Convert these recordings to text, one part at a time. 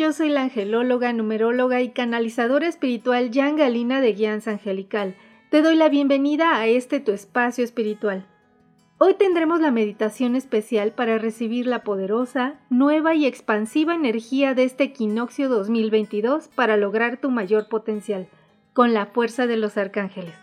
Yo soy la angelóloga, numeróloga y canalizadora espiritual Jan Galina de Guianza Angelical. Te doy la bienvenida a este tu espacio espiritual. Hoy tendremos la meditación especial para recibir la poderosa, nueva y expansiva energía de este equinoccio 2022 para lograr tu mayor potencial, con la fuerza de los arcángeles.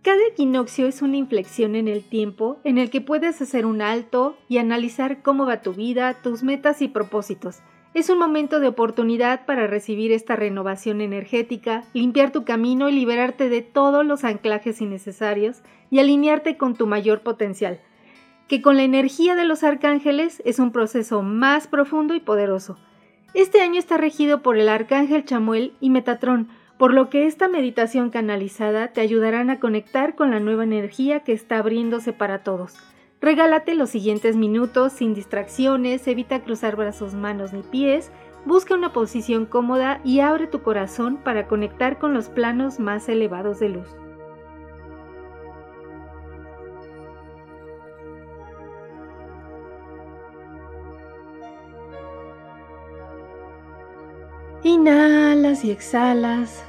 Cada equinoccio es una inflexión en el tiempo en el que puedes hacer un alto y analizar cómo va tu vida, tus metas y propósitos, es un momento de oportunidad para recibir esta renovación energética, limpiar tu camino y liberarte de todos los anclajes innecesarios y alinearte con tu mayor potencial, que con la energía de los arcángeles es un proceso más profundo y poderoso. Este año está regido por el arcángel Chamuel y Metatrón, por lo que esta meditación canalizada te ayudarán a conectar con la nueva energía que está abriéndose para todos. Regálate los siguientes minutos sin distracciones, evita cruzar brazos, manos ni pies, busca una posición cómoda y abre tu corazón para conectar con los planos más elevados de luz. Inhalas y exhalas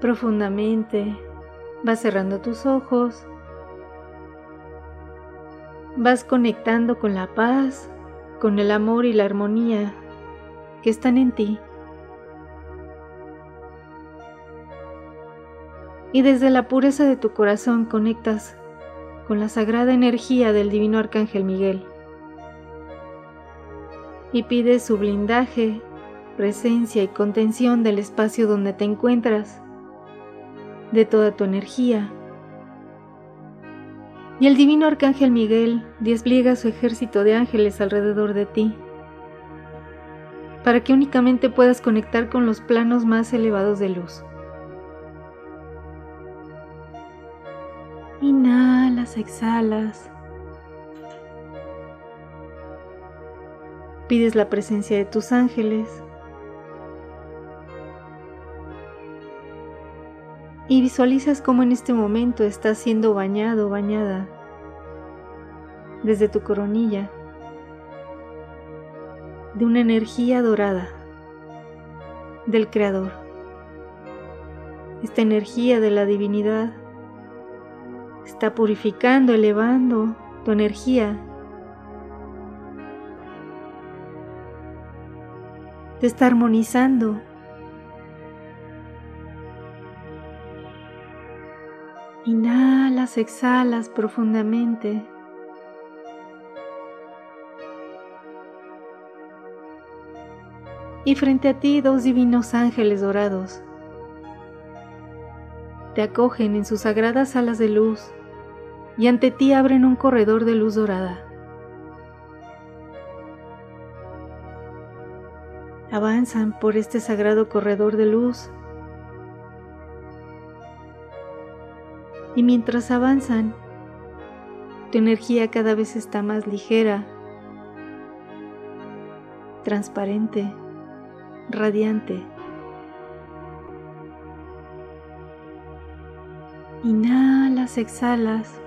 profundamente. Vas cerrando tus ojos vas conectando con la paz, con el amor y la armonía que están en ti. Y desde la pureza de tu corazón conectas con la sagrada energía del Divino Arcángel Miguel. Y pides su blindaje, presencia y contención del espacio donde te encuentras, de toda tu energía y el divino arcángel Miguel despliega su ejército de ángeles alrededor de ti, para que únicamente puedas conectar con los planos más elevados de luz. Inhalas, exhalas. Pides la presencia de tus ángeles. Y visualizas cómo en este momento estás siendo bañado bañada desde tu coronilla de una energía dorada del Creador. Esta energía de la divinidad está purificando, elevando tu energía. Te está armonizando Inhalas, exhalas profundamente. Y frente a ti dos divinos ángeles dorados te acogen en sus sagradas alas de luz y ante ti abren un corredor de luz dorada. Avanzan por este sagrado corredor de luz y mientras avanzan, tu energía cada vez está más ligera, transparente, radiante. Inhalas, exhalas.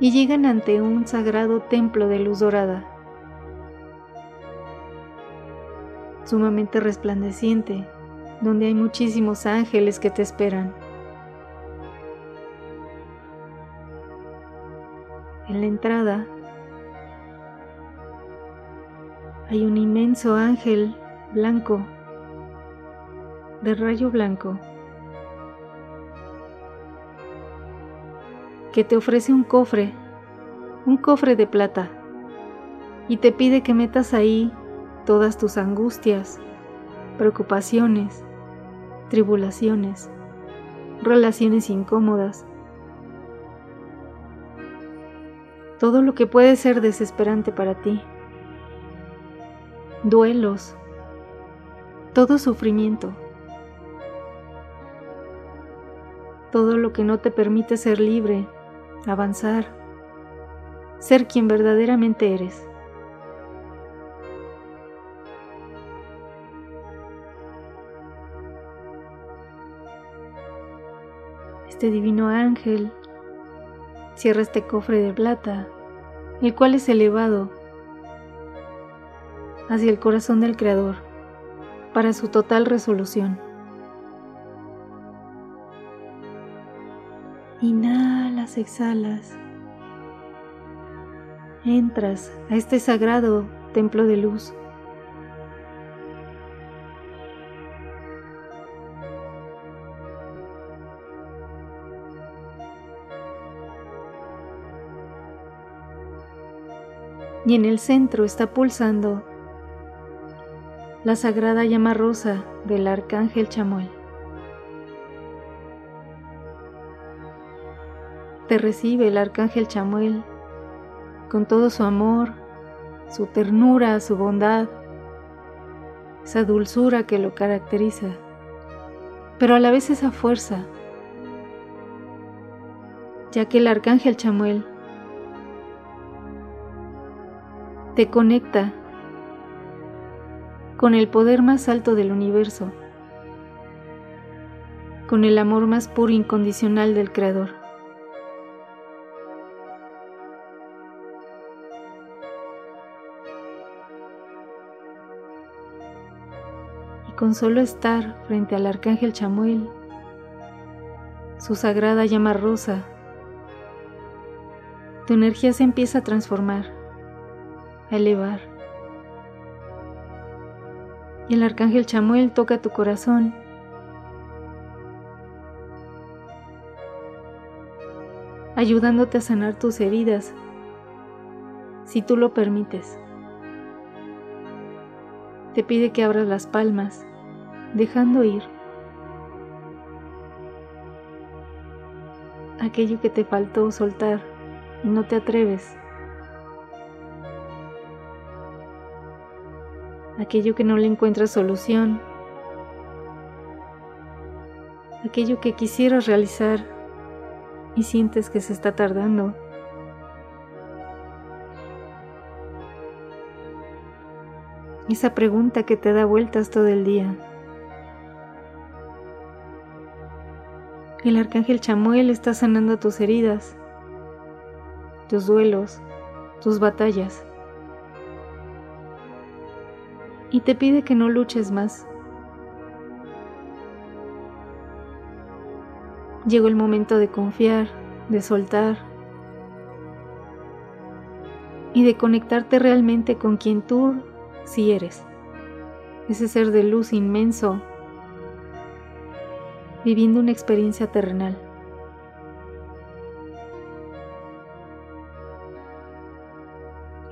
Y llegan ante un sagrado templo de luz dorada. Sumamente resplandeciente, donde hay muchísimos ángeles que te esperan. En la entrada hay un inmenso ángel blanco, de rayo blanco, que te ofrece un cofre, un cofre de plata, y te pide que metas ahí todas tus angustias, preocupaciones, tribulaciones, relaciones incómodas, todo lo que puede ser desesperante para ti. duelos, todo sufrimiento, todo lo que no te permite ser libre, avanzar, ser quien verdaderamente eres. Este divino ángel cierra este cofre de plata, el cual es elevado hacia el corazón del Creador para su total resolución. Inhalas, exhalas. Entras a este sagrado templo de luz. Y en el centro está pulsando la sagrada llama rosa del arcángel Chamuel. Te recibe el arcángel Chamuel con todo su amor, su ternura, su bondad, esa dulzura que lo caracteriza, pero a la vez esa fuerza, ya que el arcángel Chamuel te conecta con el poder más alto del universo, con el amor más puro e incondicional del Creador. Y con solo estar frente al Arcángel Chamuel, su sagrada llama rosa, tu energía se empieza a transformar, elevar y el arcángel Chamuel toca tu corazón. ayudándote a sanar tus heridas, si tú lo permites. Te pide que abras las palmas, dejando ir aquello que te faltó soltar y no te atreves. Aquello que no le encuentra solución, aquello que quisieras realizar y sientes que se está tardando. Esa pregunta que te da vueltas todo el día. El arcángel Chamuel está sanando tus heridas, tus duelos, tus batallas y te pide que no luches más. Llegó el momento de confiar, de soltar y de conectarte realmente con quien tú sí eres. Ese ser de luz inmenso, viviendo una experiencia terrenal.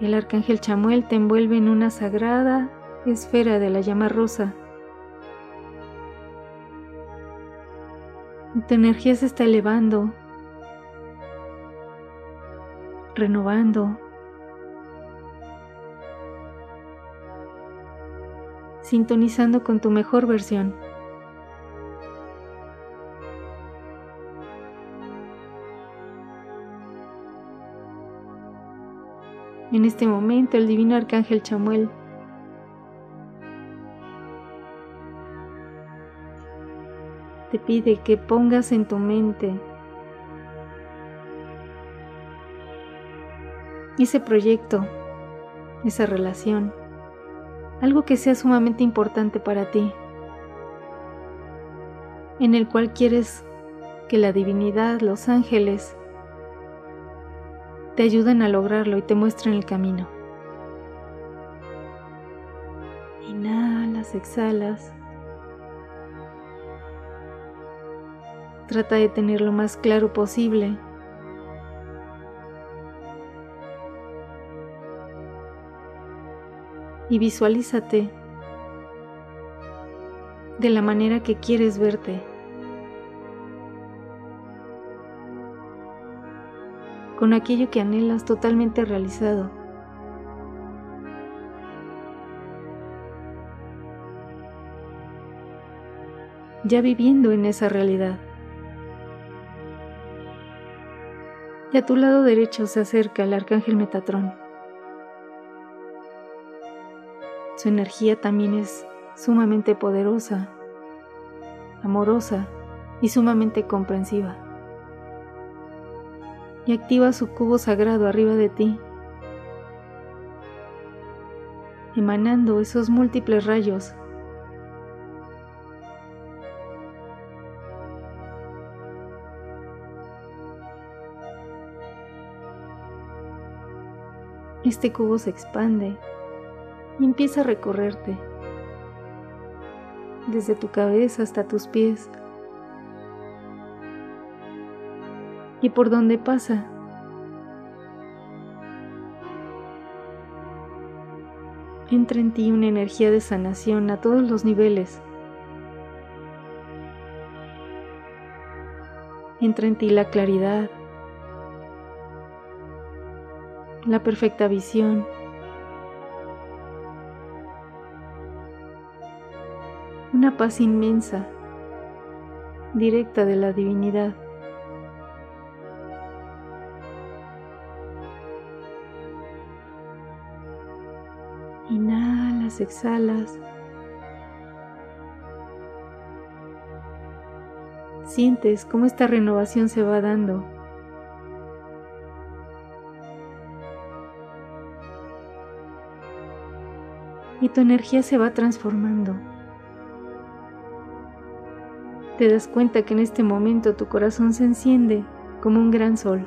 El arcángel Chamuel te envuelve en una sagrada esfera de la llama rosa. Tu energía se está elevando, renovando, sintonizando con tu mejor versión. En este momento el divino arcángel Chamuel pide que pongas en tu mente ese proyecto, esa relación, algo que sea sumamente importante para ti, en el cual quieres que la divinidad, los ángeles, te ayuden a lograrlo y te muestren el camino. Inhalas, exhalas. trata de tener lo más claro posible. Y visualízate de la manera que quieres verte. Con aquello que anhelas totalmente realizado. ya viviendo en esa realidad. Y a tu lado derecho se acerca el arcángel Metatrón. Su energía también es sumamente poderosa, amorosa y sumamente comprensiva. Y activa su cubo sagrado arriba de ti, emanando esos múltiples rayos Este cubo se expande y empieza a recorrerte desde tu cabeza hasta tus pies y por donde pasa. Entra en ti una energía de sanación a todos los niveles. Entra en ti la claridad, la perfecta visión. Una paz inmensa, directa de la divinidad. Inhalas, exhalas. Sientes cómo esta renovación se va dando y tu energía se va transformando. Te das cuenta que en este momento tu corazón se enciende como un gran sol.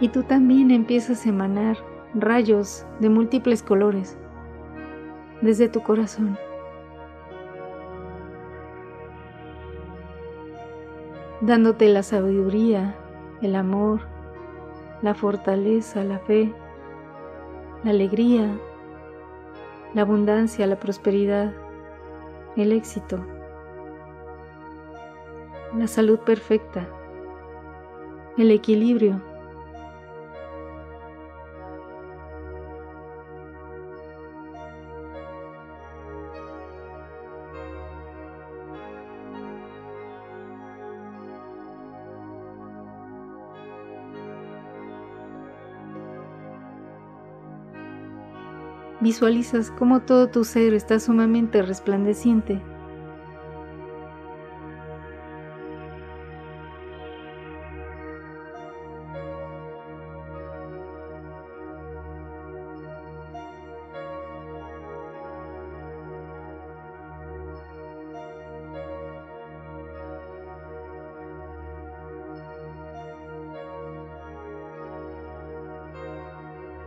Y tú también empiezas a emanar rayos de múltiples colores desde tu corazón. dándote la sabiduría, el amor, la fortaleza, la fe, la alegría, la abundancia, la prosperidad, el éxito, la salud perfecta, el equilibrio Visualizas cómo todo tu ser está sumamente resplandeciente.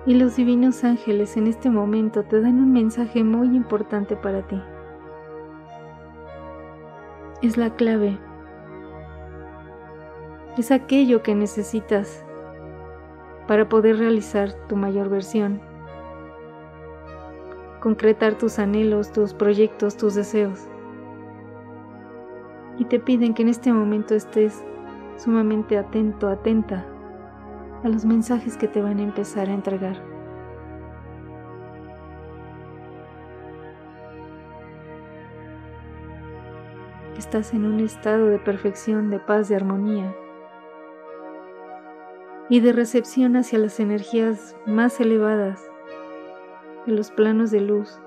Y los divinos ángeles en este momento te dan un mensaje muy importante para ti. Es la clave. Es aquello que necesitas para poder realizar tu mayor versión, concretar tus anhelos, tus proyectos, tus deseos. Y te piden que en este momento estés sumamente atento, atenta a los mensajes que te van a empezar a entregar. Estás en un estado de perfección, de paz, de armonía y de recepción hacia las energías más elevadas de los planos de luz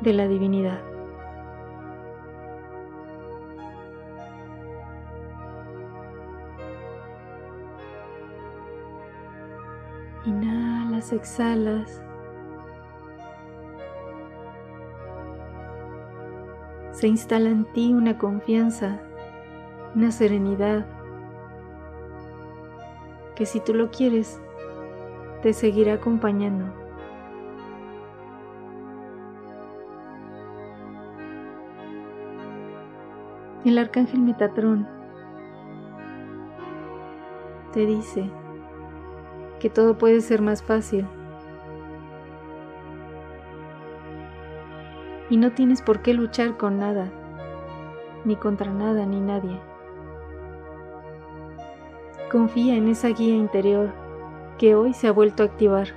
de la divinidad. Exhalas. Se instala en ti una confianza, una serenidad, que si tú lo quieres, te seguirá acompañando. El arcángel Metatrón te dice, que todo puede ser más fácil. Y no tienes por qué luchar con nada, ni contra nada, ni nadie. Confía en esa guía interior que hoy se ha vuelto a activar.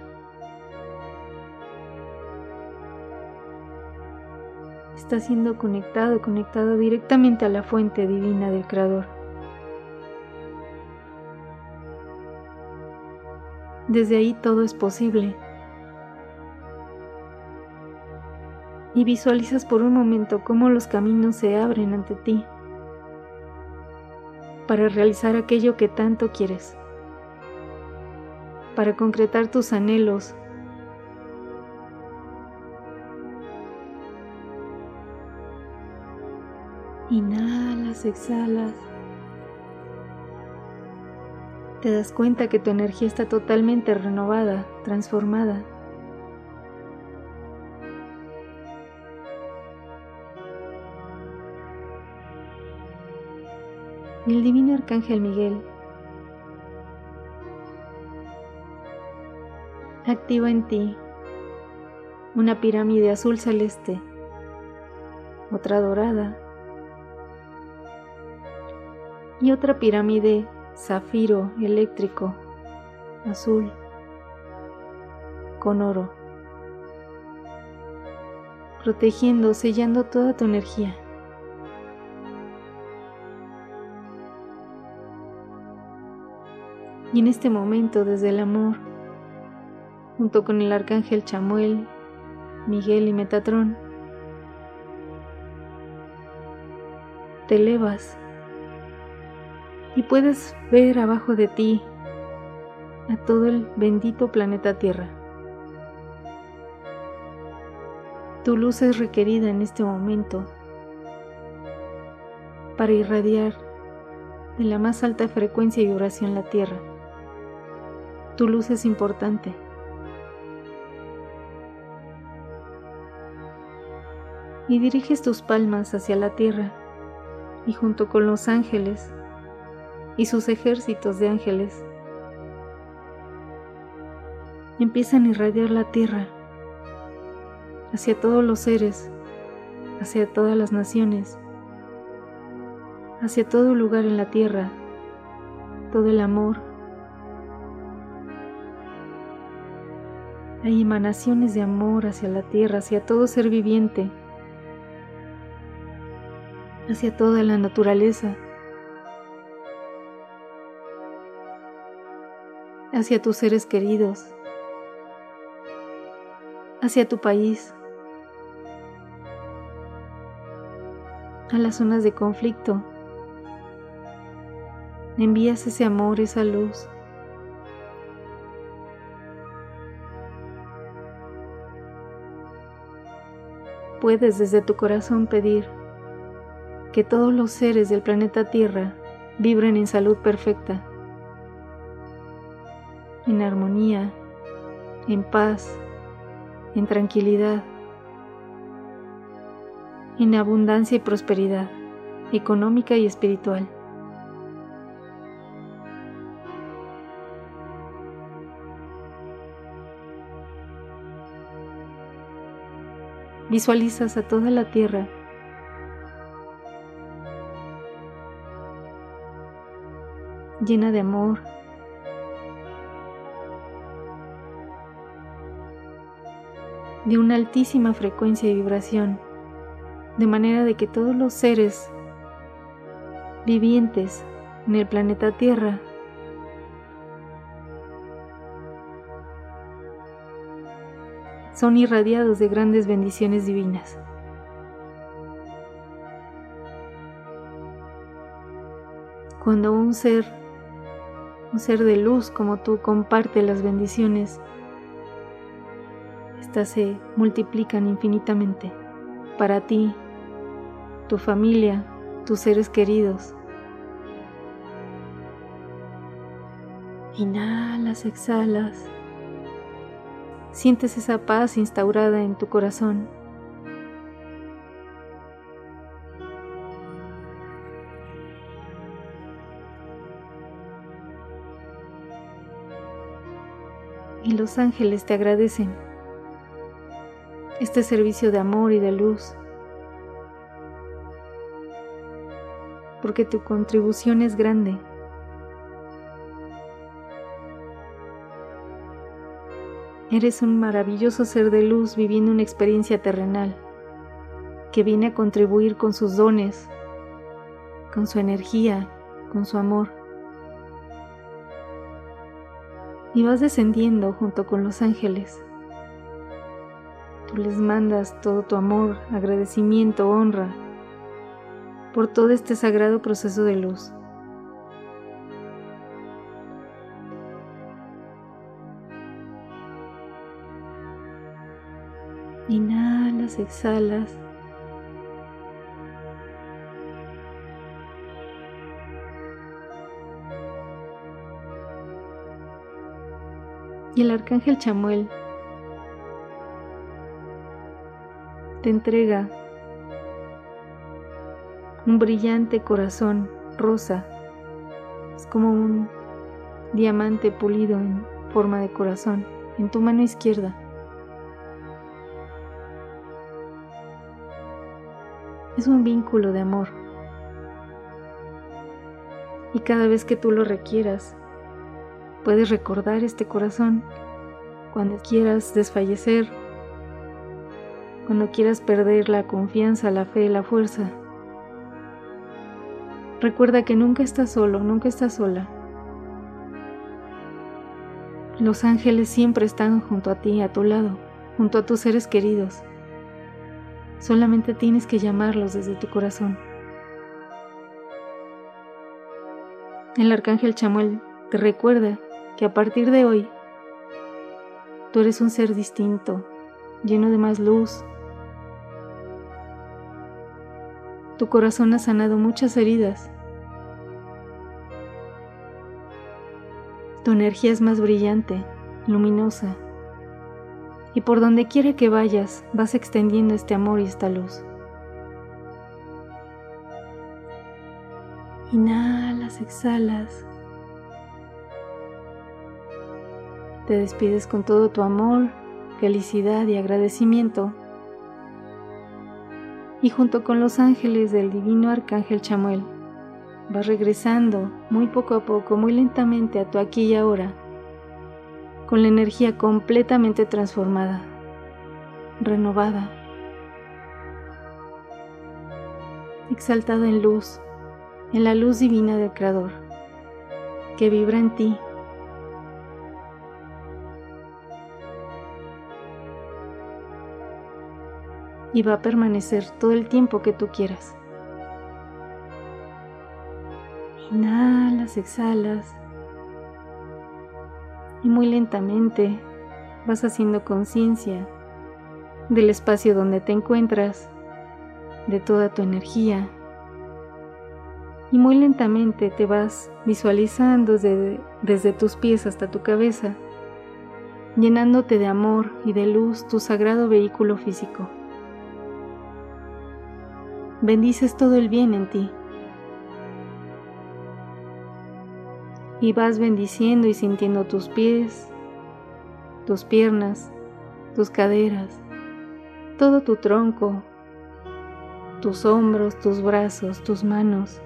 Está siendo conectado, conectado directamente a la fuente divina del Creador. Desde ahí todo es posible. Y visualizas por un momento cómo los caminos se abren ante ti para realizar aquello que tanto quieres, para concretar tus anhelos. Inhalas, exhalas. Te das cuenta que tu energía está totalmente renovada, transformada. y el divino arcángel Miguel activa en ti una pirámide azul celeste, otra dorada y otra pirámide zafiro eléctrico azul con oro, protegiendo, sellando toda tu energía. Y en este momento, desde el amor, junto con el arcángel Chamuel, Miguel y Metatrón, te elevas y puedes ver abajo de ti a todo el bendito planeta Tierra. Tu luz es requerida en este momento para irradiar de la más alta frecuencia y vibración la Tierra. Tu luz es importante. Y diriges tus palmas hacia la tierra y junto con los ángeles y sus ejércitos de ángeles. Empiezan a irradiar la tierra hacia todos los seres, hacia todas las naciones, hacia todo lugar en la tierra, todo el amor, Hay emanaciones de amor hacia la tierra, hacia todo ser viviente, hacia toda la naturaleza, hacia tus seres queridos, hacia tu país, a las zonas de conflicto. Envías ese amor, esa luz. puedes desde tu corazón pedir que todos los seres del planeta Tierra vibren en salud perfecta, en armonía, en paz, en tranquilidad, en abundancia y prosperidad económica y espiritual. visualizas a toda la tierra. llena de amor, de una altísima frecuencia y vibración, de manera de que todos los seres vivientes en el planeta Tierra son irradiados de grandes bendiciones divinas. Cuando un ser, un ser de luz como tú comparte las bendiciones, se multiplican infinitamente para ti, tu familia, tus seres queridos. Inhalas, exhalas. Sientes esa paz instaurada en tu corazón. Y los ángeles te agradecen este servicio de amor y de luz, porque tu contribución es grande. Eres un maravilloso ser de luz viviendo una experiencia terrenal, que viene a contribuir con sus dones, con su energía, con su amor. Y vas descendiendo junto con los ángeles. Tú les mandas todo tu amor, agradecimiento, honra por todo este sagrado proceso de luz. Inhalas, exhalas. Y el arcángel Chamuel te entrega un brillante corazón rosa. Es como un diamante pulido en forma de corazón en tu mano izquierda. Es un vínculo de amor. Y cada vez que tú lo requieras, puedes recordar este corazón cuando quieras desfallecer, cuando quieras perder la confianza, la fe, la fuerza. Recuerda que nunca estás solo, nunca estás sola. Los ángeles siempre están junto a ti, a tu lado, junto a tus seres queridos. Solamente tienes que llamarlos desde tu corazón. El arcángel Chamuel te recuerda que a partir de hoy tú eres un ser distinto, lleno de más luz. Tu corazón ha sanado muchas heridas. Tu energía es más brillante, luminosa y por donde quiera que vayas vas extendiendo este amor y esta luz. Inhalas, exhalas. Te despides con todo tu amor, felicidad y agradecimiento. Y junto con los ángeles del divino arcángel Chamuel, vas regresando muy poco a poco, muy lentamente a tu aquí y ahora con la energía completamente transformada, renovada, exaltada en luz, en la luz divina del Creador, que vibra en ti. Y va a permanecer todo el tiempo que tú quieras. Inhalas, exhalas y muy lentamente vas haciendo conciencia del espacio donde te encuentras, de toda tu energía. Y muy lentamente te vas visualizando desde, desde, tus pies hasta tu cabeza, llenándote de amor y de luz tu sagrado vehículo físico. Bendices todo el bien en ti. y vas bendiciendo y sintiendo tus pies, tus piernas, tus caderas, todo tu tronco, tus hombros, tus brazos, tus manos,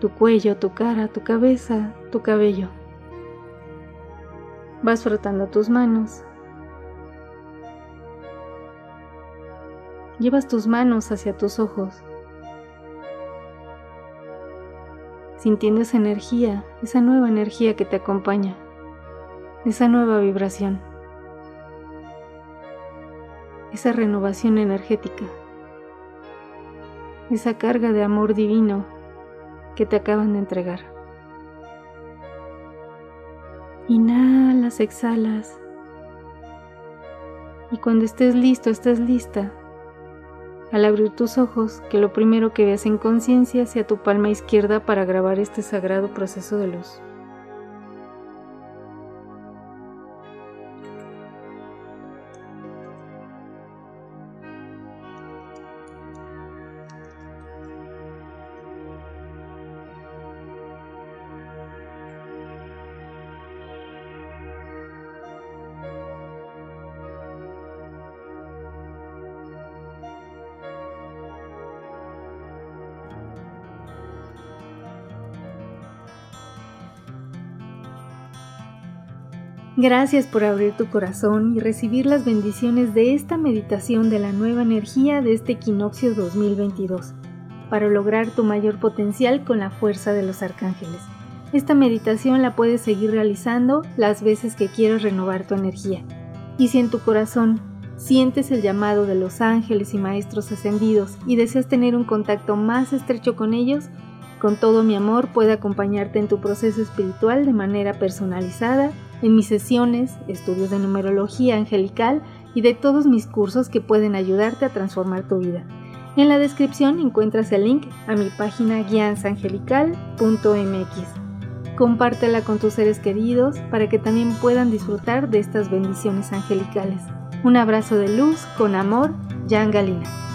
tu cuello, tu cara, tu cabeza, tu cabello. Vas frotando tus manos. Llevas tus manos hacia tus ojos. Sintiendo esa energía, esa nueva energía que te acompaña, esa nueva vibración, esa renovación energética, esa carga de amor divino que te acaban de entregar. Inhalas, exhalas. Y cuando estés listo, estés lista, al abrir tus ojos, que lo primero que veas en conciencia sea tu palma izquierda para grabar este sagrado proceso de luz. Gracias por abrir tu corazón y recibir las bendiciones de esta meditación de la nueva energía de este equinoccio 2022 para lograr tu mayor potencial con la fuerza de los arcángeles. Esta meditación la puedes seguir realizando las veces que quieras renovar tu energía. Y si en tu corazón sientes el llamado de los ángeles y maestros ascendidos y deseas tener un contacto más estrecho con ellos, con todo mi amor puedo acompañarte en tu proceso espiritual de manera personalizada, en mis sesiones, estudios de numerología angelical y de todos mis cursos que pueden ayudarte a transformar tu vida. En la descripción encuentras el link a mi página guiansangelical.mx. Compártela con tus seres queridos para que también puedan disfrutar de estas bendiciones angelicales. Un abrazo de luz con amor, Jan Galina.